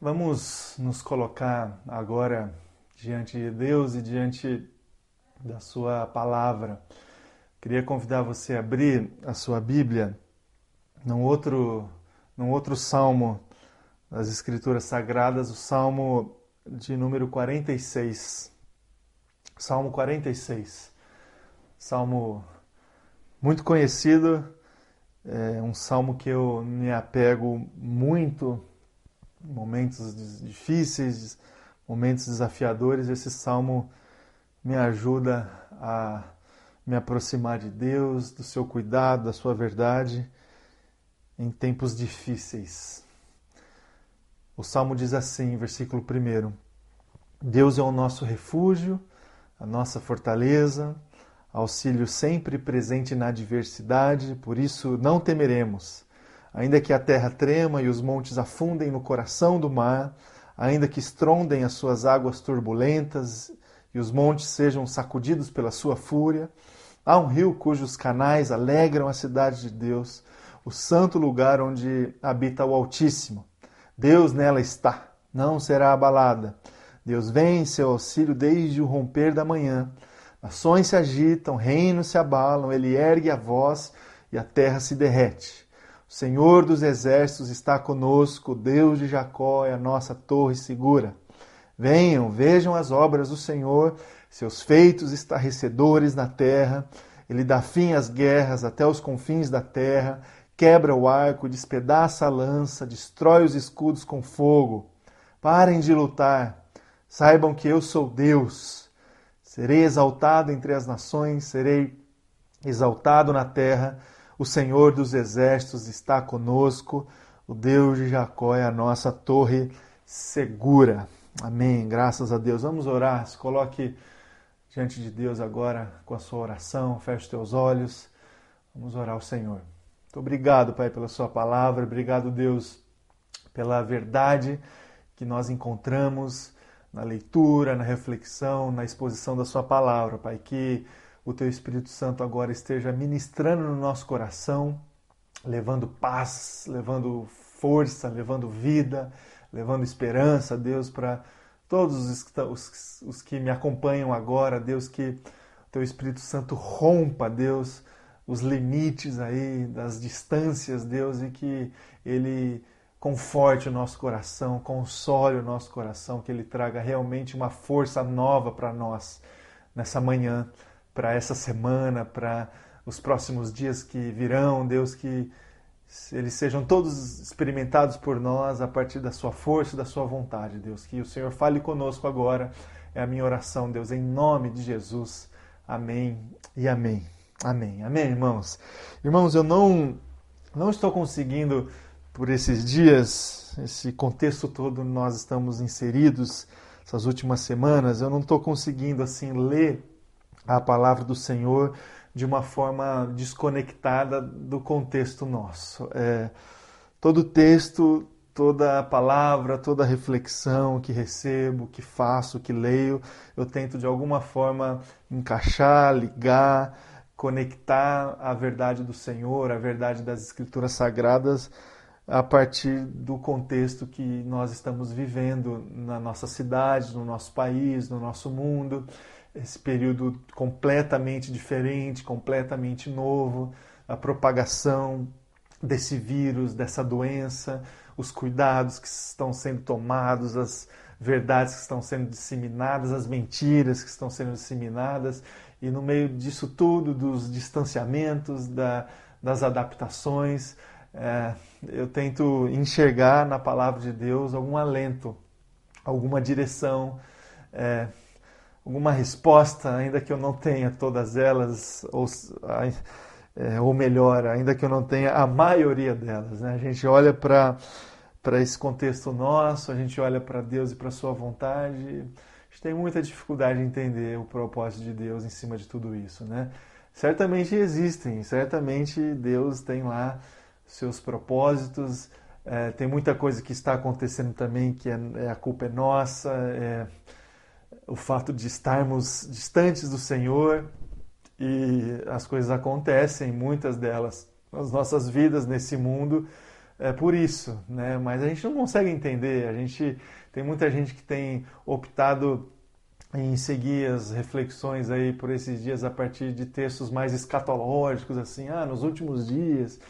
Vamos nos colocar agora diante de Deus e diante da Sua palavra. Queria convidar você a abrir a sua Bíblia num outro, num outro salmo das Escrituras Sagradas, o salmo de número 46. Salmo 46. Salmo muito conhecido, é um salmo que eu me apego muito momentos difíceis, momentos desafiadores, esse salmo me ajuda a me aproximar de Deus, do seu cuidado, da sua verdade em tempos difíceis. O salmo diz assim, versículo 1: Deus é o nosso refúgio, a nossa fortaleza, auxílio sempre presente na adversidade, por isso não temeremos. Ainda que a terra trema e os montes afundem no coração do mar, ainda que estrondem as suas águas turbulentas e os montes sejam sacudidos pela sua fúria, há um rio cujos canais alegram a cidade de Deus, o santo lugar onde habita o Altíssimo. Deus nela está, não será abalada. Deus vem em seu auxílio desde o romper da manhã. Nações se agitam, reinos se abalam, ele ergue a voz e a terra se derrete. O Senhor dos exércitos está conosco, Deus de Jacó é a nossa torre segura. Venham, vejam as obras do Senhor, seus feitos estarrecedores na terra. Ele dá fim às guerras até os confins da terra, quebra o arco, despedaça a lança, destrói os escudos com fogo. Parem de lutar, saibam que eu sou Deus. Serei exaltado entre as nações, serei exaltado na terra o Senhor dos exércitos está conosco, o Deus de Jacó é a nossa torre segura. Amém. Graças a Deus. Vamos orar. Se coloque diante de Deus agora com a sua oração. Feche os teus olhos. Vamos orar ao Senhor. Muito obrigado, Pai, pela sua palavra. Obrigado, Deus, pela verdade que nós encontramos na leitura, na reflexão, na exposição da sua palavra, Pai. Que o Teu Espírito Santo agora esteja ministrando no nosso coração, levando paz, levando força, levando vida, levando esperança, Deus, para todos os, os, os, que me acompanham agora, Deus, que Teu Espírito Santo rompa, Deus, os limites aí das distâncias, Deus, e que Ele conforte o nosso coração, console o nosso coração, que Ele traga realmente uma força nova para nós nessa manhã para essa semana, para os próximos dias que virão, Deus, que eles sejam todos experimentados por nós a partir da sua força e da sua vontade, Deus. Que o Senhor fale conosco agora, é a minha oração, Deus, em nome de Jesus. Amém e amém. Amém. Amém, irmãos. Irmãos, eu não, não estou conseguindo, por esses dias, esse contexto todo nós estamos inseridos, essas últimas semanas, eu não estou conseguindo, assim, ler a palavra do Senhor de uma forma desconectada do contexto nosso. É, todo texto, toda palavra, toda reflexão que recebo, que faço, que leio, eu tento de alguma forma encaixar, ligar, conectar a verdade do Senhor, a verdade das Escrituras Sagradas a partir do contexto que nós estamos vivendo na nossa cidade, no nosso país, no nosso mundo esse período completamente diferente, completamente novo, a propagação desse vírus, dessa doença, os cuidados que estão sendo tomados, as verdades que estão sendo disseminadas, as mentiras que estão sendo disseminadas, e no meio disso tudo, dos distanciamentos, da, das adaptações, é, eu tento enxergar na palavra de Deus algum alento, alguma direção. É, alguma resposta, ainda que eu não tenha todas elas, ou, é, ou melhor, ainda que eu não tenha a maioria delas. Né? A gente olha para esse contexto nosso, a gente olha para Deus e para Sua vontade, a gente tem muita dificuldade em entender o propósito de Deus em cima de tudo isso. Né? Certamente existem, certamente Deus tem lá seus propósitos, é, tem muita coisa que está acontecendo também que é, é a culpa é nossa, é, o fato de estarmos distantes do Senhor e as coisas acontecem, muitas delas, nas nossas vidas nesse mundo, é, por isso, né? Mas a gente não consegue entender. A gente tem muita gente que tem optado em seguir as reflexões aí por esses dias a partir de textos mais escatológicos, assim, ah, nos últimos dias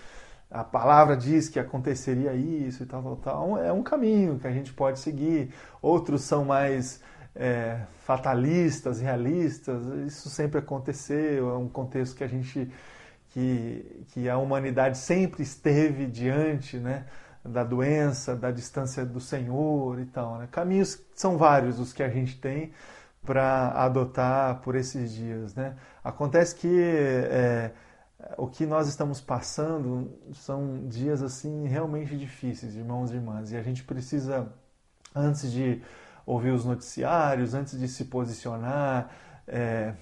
a palavra diz que aconteceria isso e tal, tal, tal. É um caminho que a gente pode seguir. Outros são mais é, fatalistas, realistas. Isso sempre aconteceu. É um contexto que a gente que, que a humanidade sempre esteve diante, né? da doença, da distância do Senhor e tal. Né? Caminhos são vários os que a gente tem para adotar por esses dias. Né? Acontece que é, o que nós estamos passando são dias assim realmente difíceis, irmãos e irmãs, e a gente precisa, antes de ouvir os noticiários, antes de se posicionar, é,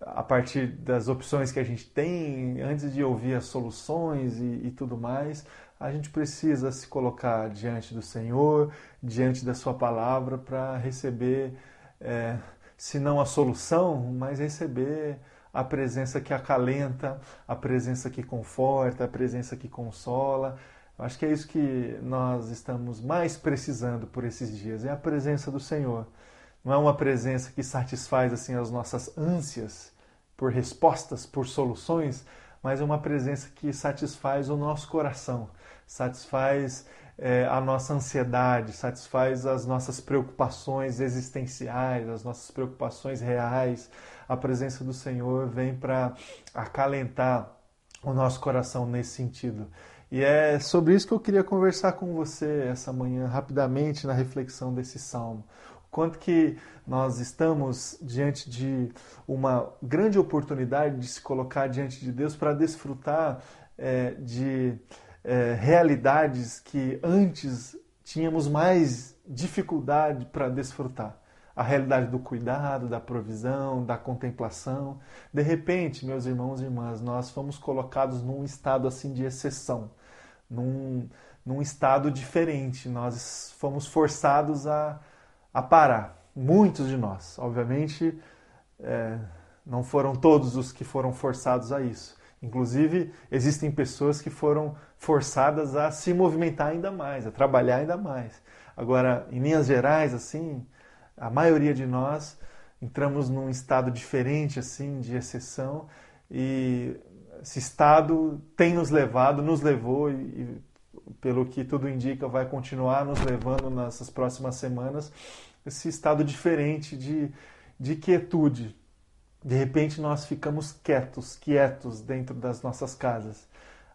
a partir das opções que a gente tem, antes de ouvir as soluções e, e, tudo mais, a gente precisa se colocar diante do Senhor, diante da Sua palavra, para receber, é, se não a solução, mas receber a presença que acalenta, a presença que conforta, a presença que consola. Acho que é isso que nós estamos mais precisando por esses dias, é a presença do Senhor. Não é uma presença que satisfaz assim as nossas ânsias por respostas, por soluções, mas é uma presença que satisfaz o nosso coração, satisfaz é, a nossa ansiedade, satisfaz as nossas preocupações existenciais, as nossas preocupações reais. A presença do Senhor vem para acalentar o nosso coração nesse sentido. E é sobre isso que eu queria conversar com você essa manhã, rapidamente, na reflexão desse salmo. O quanto que nós estamos diante de uma grande oportunidade de se colocar diante de Deus para desfrutar é, de é, realidades que antes tínhamos mais dificuldade para desfrutar. A realidade do cuidado, da provisão, da contemplação. De repente, meus irmãos e irmãs, nós fomos colocados num estado assim de exceção, num, num estado diferente. Nós fomos forçados a, a parar. Muitos de nós, obviamente, é, não foram todos os que foram forçados a isso. Inclusive, existem pessoas que foram forçadas a se movimentar ainda mais, a trabalhar ainda mais. Agora, em linhas gerais, assim, a maioria de nós entramos num estado diferente, assim, de exceção, e esse estado tem nos levado, nos levou, e, pelo que tudo indica, vai continuar nos levando nessas próximas semanas, esse estado diferente de, de quietude, de repente nós ficamos quietos, quietos dentro das nossas casas,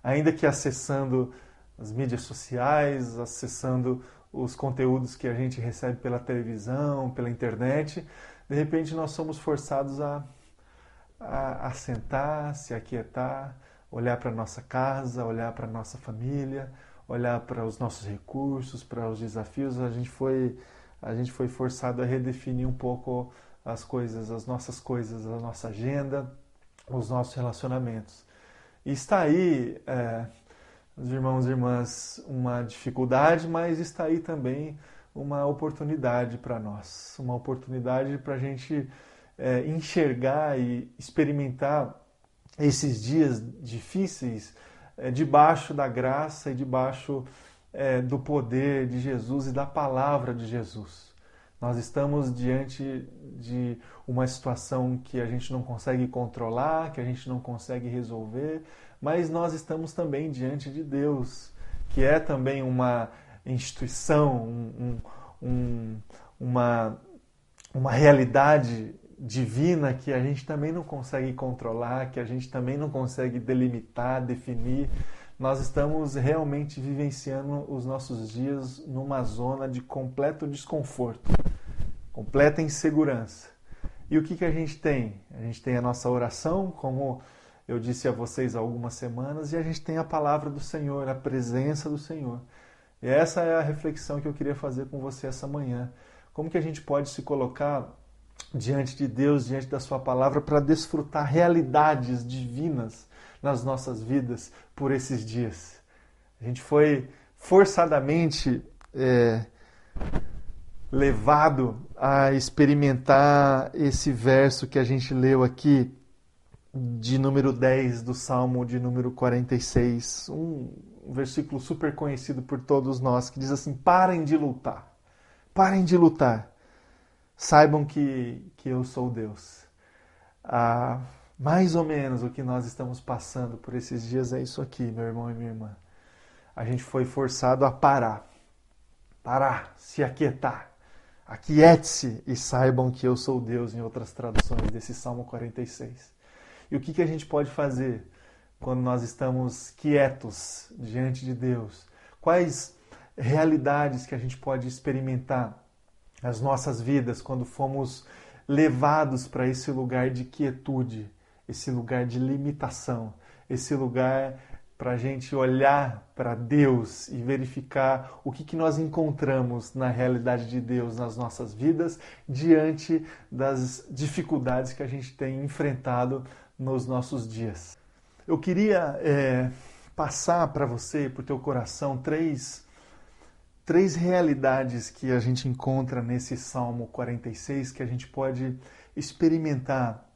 ainda que acessando as mídias sociais, acessando os conteúdos que a gente recebe pela televisão, pela internet, de repente nós somos forçados a, a, sentar, se aquietar, olhar para a nossa casa, olhar para a nossa família, olhar para os nossos recursos, para os desafios. A gente foi, a gente foi forçado a redefinir um pouco as coisas, as nossas coisas, a nossa agenda, os nossos relacionamentos. E está aí, é, os irmãos e irmãs, uma dificuldade, mas está aí também uma oportunidade para nós, uma oportunidade para a gente é, enxergar e experimentar esses dias difíceis é, debaixo da graça e debaixo é, do poder de Jesus e da palavra de Jesus. Nós estamos diante de uma situação que a gente não consegue controlar, que a gente não consegue resolver, mas nós estamos também diante de Deus, que é também uma instituição, um, um, uma, uma realidade divina que a gente também não consegue controlar, que a gente também não consegue delimitar, definir. Nós estamos realmente vivenciando os nossos dias numa zona de completo desconforto completa insegurança. E o que, que a gente tem? A gente tem a nossa oração, como eu disse a vocês há algumas semanas, e a gente tem a palavra do Senhor, a presença do Senhor. E essa é a reflexão que eu queria fazer com você essa manhã. Como que a gente pode se colocar diante de Deus, diante da Sua palavra, para desfrutar realidades divinas nas nossas vidas por esses dias? A gente foi forçadamente é, levado a experimentar esse verso que a gente leu aqui de número 10 do Salmo de número 46, um versículo super conhecido por todos nós, que diz assim: Parem de lutar, parem de lutar, saibam que, que eu sou Deus. Ah, mais ou menos o que nós estamos passando por esses dias é isso aqui, meu irmão e minha irmã. A gente foi forçado a parar, parar, se aquietar. Aquiete-se e saibam que eu sou Deus, em outras traduções desse Salmo 46. E o que, que a gente pode fazer quando nós estamos quietos diante de Deus? Quais realidades que a gente pode experimentar nas nossas vidas quando fomos levados para esse lugar de quietude, esse lugar de limitação, esse lugar para a gente olhar para Deus e verificar o que, que nós encontramos na realidade de Deus nas nossas vidas diante das dificuldades que a gente tem enfrentado nos nossos dias. Eu queria é, passar para você, para o teu coração, três, três realidades que a gente encontra nesse Salmo 46 que a gente pode experimentar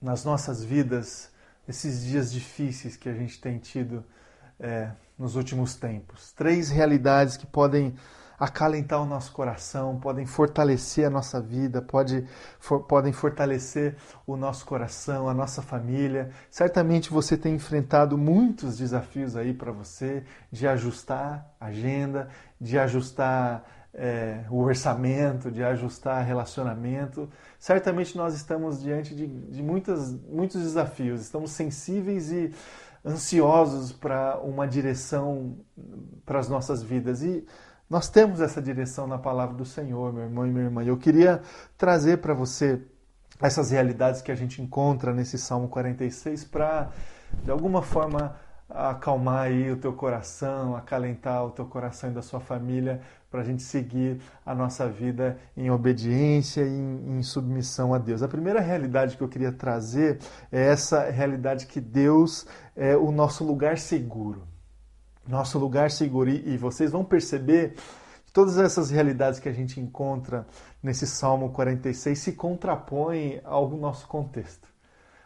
nas nossas vidas, esses dias difíceis que a gente tem tido é, nos últimos tempos. Três realidades que podem acalentar o nosso coração, podem fortalecer a nossa vida, pode, for, podem fortalecer o nosso coração, a nossa família. Certamente você tem enfrentado muitos desafios aí para você de ajustar a agenda, de ajustar é, o orçamento, de ajustar relacionamento. Certamente nós estamos diante de, de muitas, muitos desafios, estamos sensíveis e ansiosos para uma direção para as nossas vidas. E nós temos essa direção na palavra do Senhor, meu irmão e minha irmã. Eu queria trazer para você essas realidades que a gente encontra nesse Salmo 46 para, de alguma forma, acalmar aí o teu coração, acalentar o teu coração e da sua família para a gente seguir a nossa vida em obediência e em, em, submissão a Deus. A primeira realidade que eu queria trazer é essa realidade que Deus é o nosso lugar seguro nosso lugar seguro. E vocês vão perceber que todas essas realidades que a gente encontra nesse Salmo 46 se contrapõem ao nosso contexto.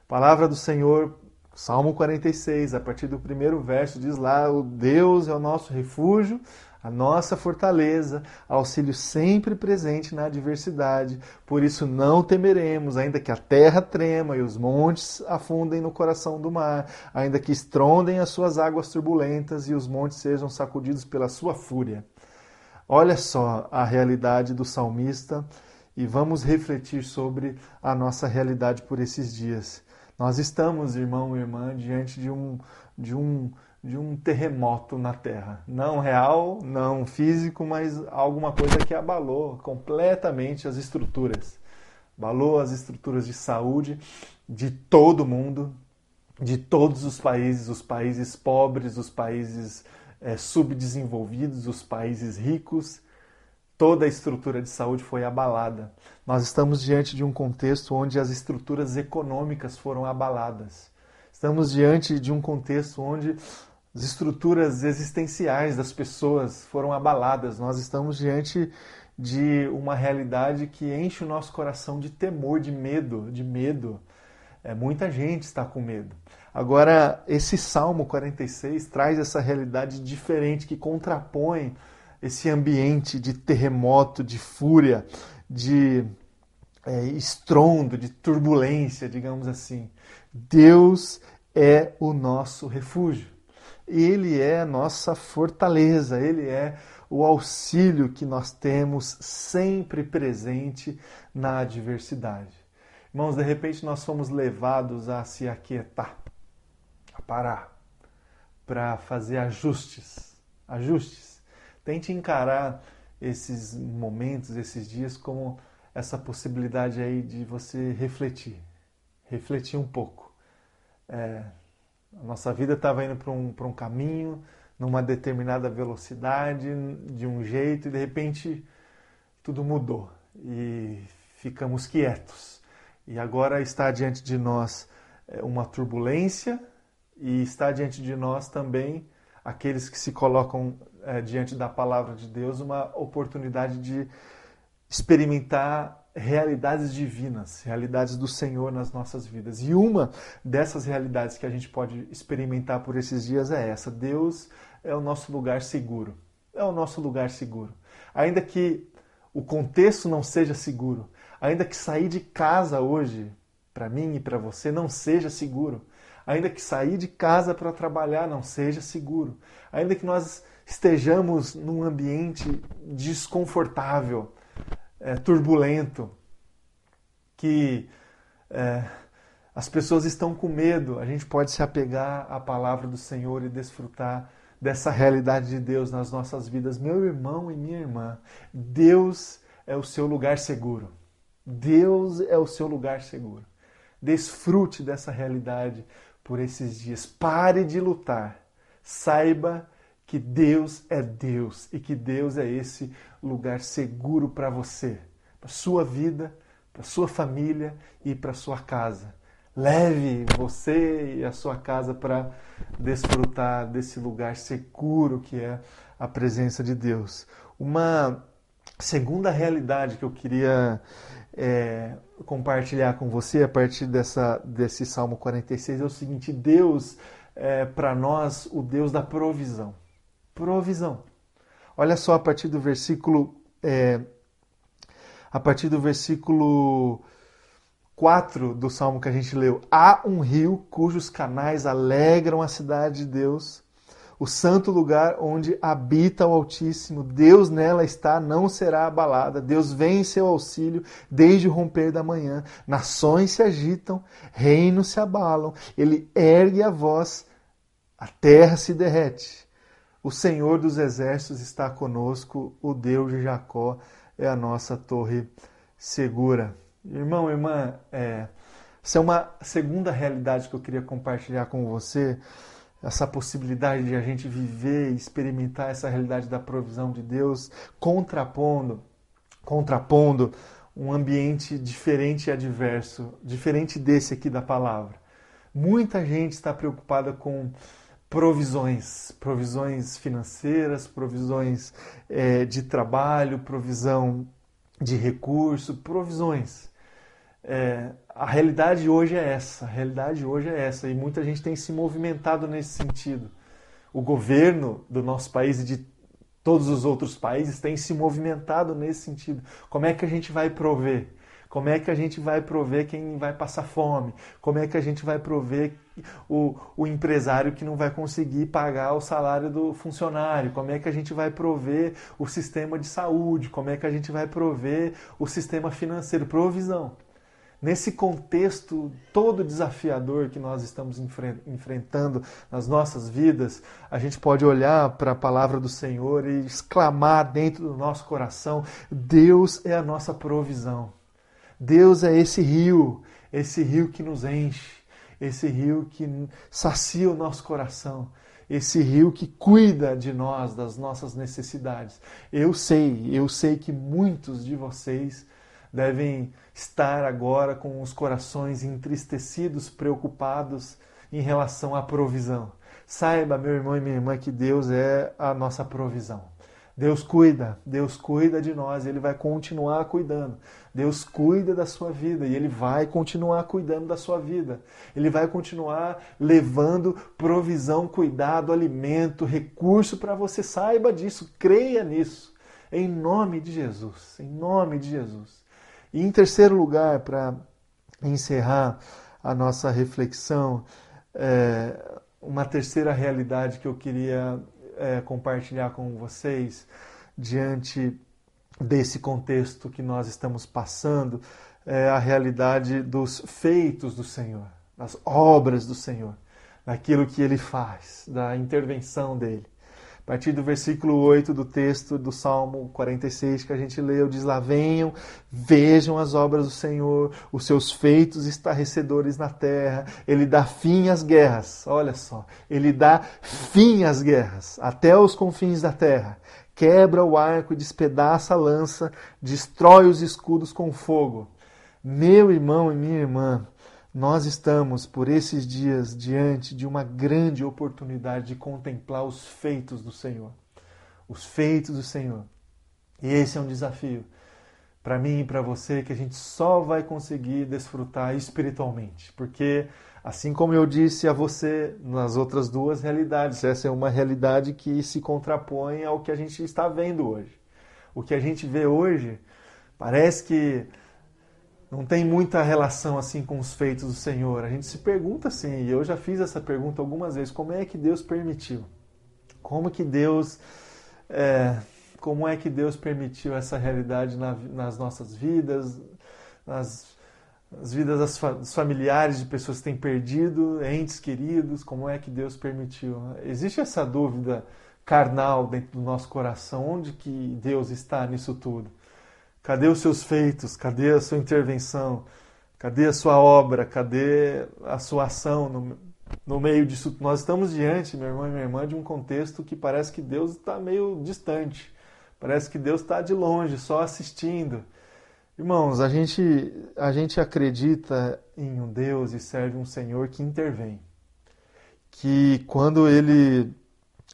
palavra do Senhor, Salmo 46, a partir do primeiro verso, diz lá: O Deus é o nosso refúgio, a nossa fortaleza, auxílio sempre presente na adversidade. Por isso não temeremos, ainda que a terra trema e os montes afundem no coração do mar, ainda que estrondem as suas águas turbulentas e os montes sejam sacudidos pela sua fúria. Olha só a realidade do salmista e vamos refletir sobre a nossa realidade por esses dias. Nós estamos, irmão e irmã, diante de um de um de um terremoto na Terra. Não real, não físico, mas alguma coisa que abalou completamente as estruturas. Abalou as estruturas de saúde de todo mundo, de todos os países, os países pobres, os países é, subdesenvolvidos, os países ricos. Toda a estrutura de saúde foi abalada. Nós estamos diante de um contexto onde as estruturas econômicas foram abaladas. Estamos diante de um contexto onde as estruturas existenciais das pessoas foram abaladas. Nós estamos diante de uma realidade que enche o nosso coração de temor, de medo, de medo. É, muita gente está com medo. Agora, esse Salmo 46 traz essa realidade diferente que contrapõe esse ambiente de terremoto, de fúria, de é, estrondo, de turbulência, digamos assim. Deus é o nosso refúgio. Ele é nossa fortaleza, ele é o auxílio que nós temos sempre presente na adversidade. Irmãos, de repente nós somos levados a se aquietar, a parar, para fazer ajustes. Ajustes. Tente encarar esses momentos, esses dias, como essa possibilidade aí de você refletir. Refletir um pouco. É, a nossa vida estava indo para um, um caminho, numa determinada velocidade, de um jeito, e de repente tudo mudou e ficamos quietos. E agora está diante de nós é, uma turbulência e está diante de nós também aqueles que se colocam é, diante da palavra de Deus uma oportunidade de experimentar realidades divinas, realidades do Senhor nas nossas vidas. E uma dessas realidades que a gente pode experimentar por esses dias é essa: Deus é o nosso lugar seguro. É o nosso lugar seguro. Ainda que o contexto não seja seguro, ainda que sair de casa hoje, para mim e para você, não seja seguro, ainda que sair de casa para trabalhar não seja seguro, ainda que nós estejamos num ambiente desconfortável, é, turbulento, que é, as pessoas estão com medo, a gente pode se apegar à palavra do Senhor e desfrutar dessa realidade de Deus nas nossas vidas. Meu irmão e minha irmã, Deus é o seu lugar seguro. Deus é o seu lugar seguro. Desfrute dessa realidade por esses dias. Pare de lutar. Saiba que Deus é Deus e que Deus é esse lugar seguro para você, para sua vida, para sua família e para sua casa. Leve você e a sua casa para desfrutar desse lugar seguro que é a presença de Deus. Uma segunda realidade que eu queria é, compartilhar com você a partir dessa, desse Salmo 46 é o seguinte: Deus é para nós o Deus da provisão provisão. Olha só a partir do versículo é, a partir do versículo 4 do salmo que a gente leu. Há um rio cujos canais alegram a cidade de Deus, o santo lugar onde habita o Altíssimo. Deus nela está, não será abalada. Deus vem em seu auxílio desde o romper da manhã. Nações se agitam, reinos se abalam. Ele ergue a voz, a terra se derrete. O Senhor dos exércitos está conosco, o Deus de Jacó é a nossa torre segura. Irmão, irmã, é, essa é uma segunda realidade que eu queria compartilhar com você, essa possibilidade de a gente viver e experimentar essa realidade da provisão de Deus, contrapondo, contrapondo um ambiente diferente e adverso, diferente desse aqui da palavra. Muita gente está preocupada com provisões, provisões financeiras, provisões é, de trabalho, provisão de recurso, provisões. É, a realidade hoje é essa, a realidade hoje é essa, e muita gente tem se movimentado nesse sentido. O governo do nosso país e de todos os outros países tem se movimentado nesse sentido. Como é que a gente vai prover? Como é que a gente vai prover quem vai passar fome? Como é que a gente vai prover o, o empresário que não vai conseguir pagar o salário do funcionário? Como é que a gente vai prover o sistema de saúde? Como é que a gente vai prover o sistema financeiro? Provisão. Nesse contexto todo desafiador que nós estamos enfrentando nas nossas vidas, a gente pode olhar para a palavra do Senhor e exclamar dentro do nosso coração: Deus é a nossa provisão. Deus é esse rio, esse rio que nos enche, esse rio que sacia o nosso coração, esse rio que cuida de nós, das nossas necessidades. Eu sei, eu sei que muitos de vocês devem estar agora com os corações entristecidos, preocupados em relação à provisão. Saiba, meu irmão e minha irmã, que Deus é a nossa provisão. Deus cuida, Deus cuida de nós, Ele vai continuar cuidando. Deus cuida da sua vida e Ele vai continuar cuidando da sua vida. Ele vai continuar levando provisão, cuidado, alimento, recurso para você. Saiba disso, creia nisso. Em nome de Jesus, em nome de Jesus. E em terceiro lugar, para encerrar a nossa reflexão, é, uma terceira realidade que eu queria é, compartilhar com vocês diante desse contexto que nós estamos passando, é a realidade dos feitos do Senhor, das obras do Senhor, daquilo que ele faz, da intervenção dele. Partir do versículo 8 do texto do Salmo 46 que a gente leu, diz lá: Venham, vejam as obras do Senhor, os seus feitos estarrecedores na terra. Ele dá fim às guerras. Olha só, ele dá fim às guerras até os confins da terra. Quebra o arco e despedaça a lança, destrói os escudos com fogo. Meu irmão e minha irmã, nós estamos, por esses dias, diante de uma grande oportunidade de contemplar os feitos do Senhor. Os feitos do Senhor. E esse é um desafio para mim e para você que a gente só vai conseguir desfrutar espiritualmente, porque assim como eu disse a você nas outras duas realidades, essa é uma realidade que se contrapõe ao que a gente está vendo hoje. O que a gente vê hoje parece que não tem muita relação assim com os feitos do Senhor. A gente se pergunta assim, e eu já fiz essa pergunta algumas vezes: como é que Deus permitiu? Como que Deus é, como é que Deus permitiu essa realidade na, nas nossas vidas, nas, nas vidas das, dos familiares de pessoas que têm perdido, entes queridos, como é que Deus permitiu? Existe essa dúvida carnal dentro do nosso coração, onde que Deus está nisso tudo? Cadê os seus feitos? Cadê a sua intervenção? Cadê a sua obra? Cadê a sua ação no, no meio disso? Nós estamos diante, meu irmão e minha irmã, de um contexto que parece que Deus está meio distante. Parece que Deus está de longe, só assistindo. Irmãos, a gente, a gente acredita em um Deus e serve um Senhor que intervém. Que quando ele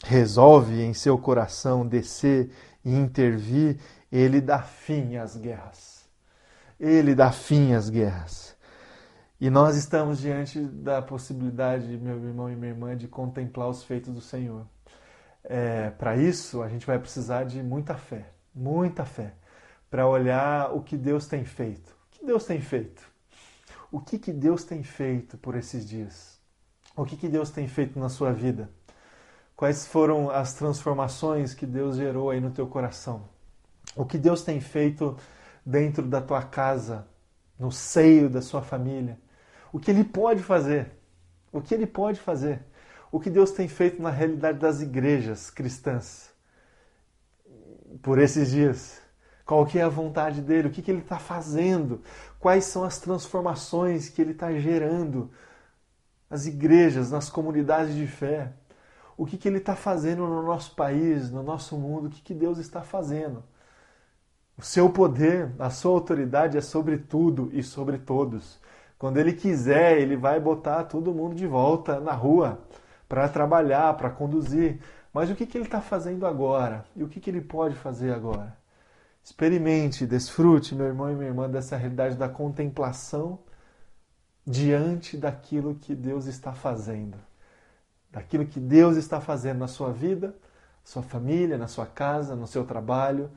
resolve em seu coração descer e intervir, ele dá fim às guerras. Ele dá fim às guerras. E nós estamos diante da possibilidade, meu irmão e minha irmã, de contemplar os feitos do Senhor. É, para isso, a gente vai precisar de muita fé, muita fé, para olhar o que Deus tem feito. O que Deus tem feito? O que, que Deus tem feito por esses dias? O que, que Deus tem feito na sua vida? Quais foram as transformações que Deus gerou aí no teu coração? O que Deus tem feito dentro da tua casa, no seio da sua família? O que Ele pode fazer? O que Ele pode fazer? o que Deus tem feito na realidade das igrejas cristãs por esses dias. Qual que é a vontade dele? O que, que ele está fazendo? Quais são as transformações que ele está gerando nas igrejas, nas comunidades de fé? O que, que ele está fazendo no nosso país, no nosso mundo? O que, que Deus está fazendo? O seu poder, a sua autoridade é sobre tudo e sobre todos. Quando ele quiser, ele vai botar todo mundo de volta na rua para trabalhar, para conduzir. Mas o que, que ele está fazendo agora? E o que, que ele pode fazer agora? Experimente, desfrute, meu irmão e minha irmã, dessa realidade da contemplação diante daquilo que Deus está fazendo. Daquilo que Deus está fazendo na sua vida, sua família, na sua casa, no seu trabalho,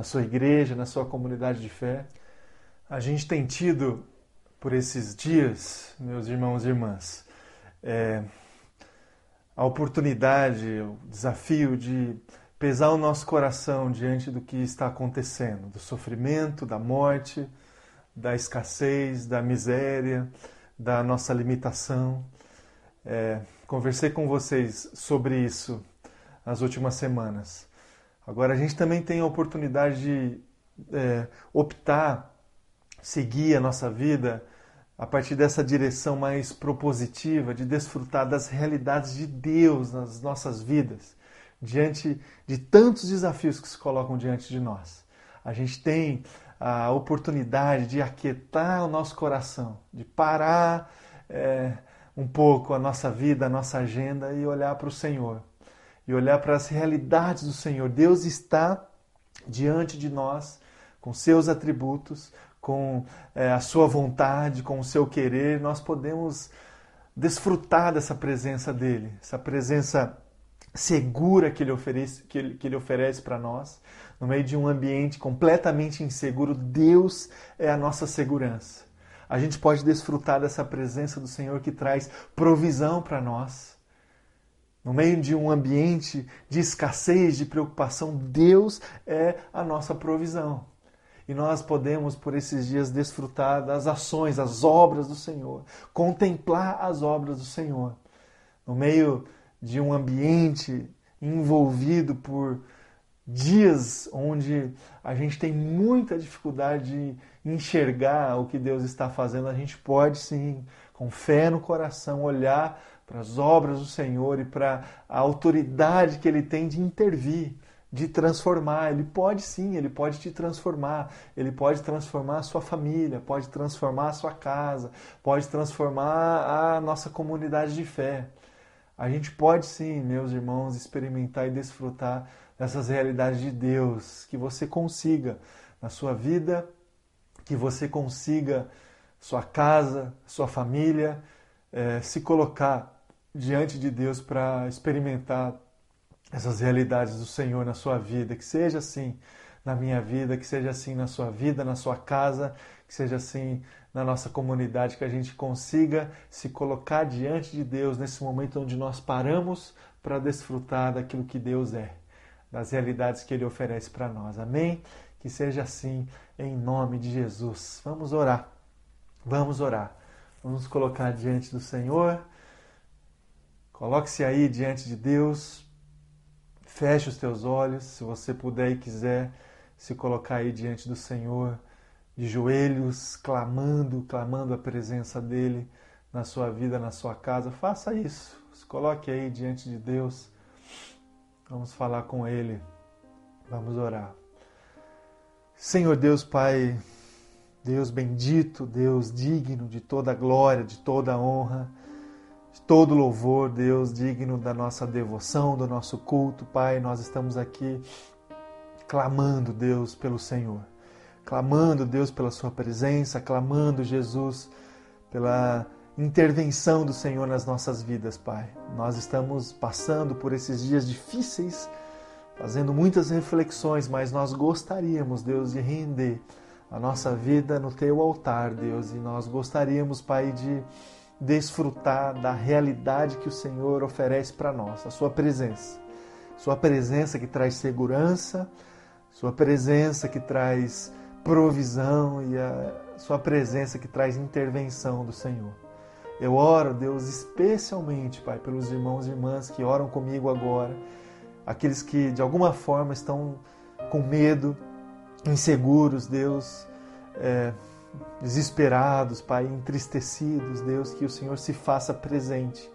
na sua igreja, na sua comunidade de fé. A gente tem tido, por esses dias, meus irmãos e irmãs, é, a oportunidade, o desafio de pesar o nosso coração diante do que está acontecendo, do sofrimento, da morte, da escassez, da miséria, da nossa limitação. É, conversei com vocês sobre isso nas últimas semanas. Agora a gente também tem a oportunidade de é, optar, seguir a nossa vida a partir dessa direção mais propositiva de desfrutar das realidades de Deus nas nossas vidas, diante de tantos desafios que se colocam diante de nós. A gente tem a oportunidade de aquietar o nosso coração, de parar é, um pouco a nossa vida, a nossa agenda e olhar para o Senhor. E olhar para as realidades do Senhor. Deus está diante de nós com seus atributos, com é, a sua vontade, com o seu querer, nós podemos desfrutar dessa presença dele, essa presença segura que ele oferece, que ele, que ele oferece para nós, no meio de um ambiente completamente inseguro, Deus é a nossa segurança. A gente pode desfrutar dessa presença do Senhor que traz provisão para nós. No meio de um ambiente de escassez, de preocupação, Deus é a nossa provisão. E nós podemos, por esses dias, desfrutar das ações, as obras do Senhor, contemplar as obras do Senhor, no meio de um ambiente envolvido por dias onde a gente tem muita dificuldade de enxergar o que Deus está fazendo, a gente pode sim, com fé no coração, olhar para as obras do Senhor e para a autoridade que Ele tem de intervir de transformar. Ele pode sim, ele pode te transformar. Ele pode transformar a sua família, pode transformar a sua casa, pode transformar a nossa comunidade de fé. A gente pode sim, meus irmãos, experimentar e desfrutar dessas realidades de Deus, que você consiga na sua vida que você consiga, sua casa, sua família, é, se colocar diante de Deus para experimentar essas realidades do Senhor na sua vida. Que seja assim na minha vida, que seja assim na sua vida, na sua casa, que seja assim na nossa comunidade, que a gente consiga se colocar diante de Deus nesse momento onde nós paramos para desfrutar daquilo que Deus é, das realidades que Ele oferece para nós. Amém? Que seja assim em nome de Jesus. Vamos orar. Vamos orar. Vamos colocar diante do Senhor. Coloque-se aí diante de Deus. Feche os teus olhos, se você puder e quiser se colocar aí diante do Senhor, de joelhos, clamando, clamando a presença dele na sua vida, na sua casa. Faça isso. Se coloque aí diante de Deus. Vamos falar com ele. Vamos orar. Senhor Deus Pai, Deus bendito, Deus digno de toda glória, de toda honra, todo louvor, Deus digno da nossa devoção, do nosso culto, Pai, nós estamos aqui clamando, Deus, pelo Senhor, clamando, Deus, pela Sua presença, clamando, Jesus, pela intervenção do Senhor nas nossas vidas, Pai. Nós estamos passando por esses dias difíceis fazendo muitas reflexões, mas nós gostaríamos, Deus, de render a nossa vida no teu altar, Deus, e nós gostaríamos, Pai, de desfrutar da realidade que o Senhor oferece para nós, a sua presença. Sua presença que traz segurança, sua presença que traz provisão e a sua presença que traz intervenção do Senhor. Eu oro, Deus, especialmente, Pai, pelos irmãos e irmãs que oram comigo agora aqueles que de alguma forma estão com medo, inseguros, Deus, é, desesperados, Pai, entristecidos, Deus, que o Senhor se faça presente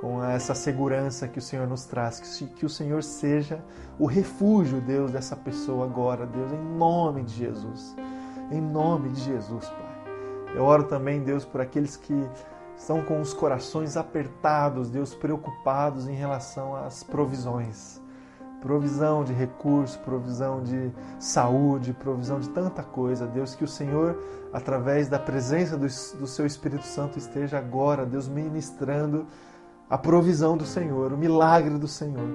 com essa segurança que o Senhor nos traz, que, o Senhor seja o refúgio, Deus, dessa pessoa agora, Deus, em nome de Jesus, em nome de Jesus, Pai. Eu oro também, Deus, por aqueles que estão com os corações apertados, Deus, preocupados em relação às provisões. Provisão de recurso, provisão de saúde, provisão de tanta coisa. Deus, que o Senhor, através da presença do, do Seu Espírito Santo, esteja agora, Deus, ministrando a provisão do Senhor, o milagre do Senhor.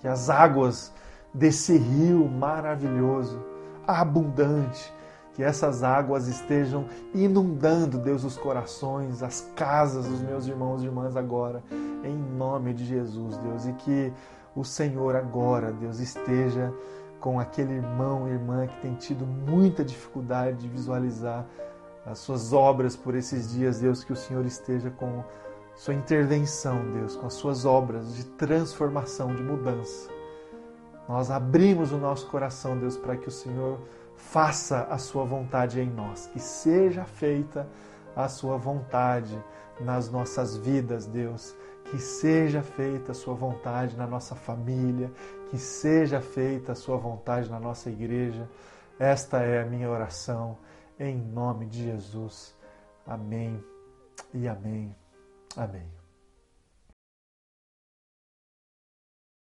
Que as águas desse rio maravilhoso, abundante, que essas águas estejam inundando, Deus, os corações, as casas dos meus irmãos e irmãs agora, em nome de Jesus, Deus, e que o Senhor agora, Deus, esteja com aquele irmão e irmã que tem tido muita dificuldade de visualizar as suas obras por esses dias, Deus, que o Senhor esteja com sua intervenção, Deus, com as suas obras de transformação, de mudança. Nós abrimos o nosso coração, Deus, para que o Senhor faça a sua vontade em nós, que seja feita a sua vontade nas nossas vidas, Deus. Que seja feita a sua vontade na nossa família, que seja feita a sua vontade na nossa igreja. Esta é a minha oração, em nome de Jesus. Amém e amém. Amém.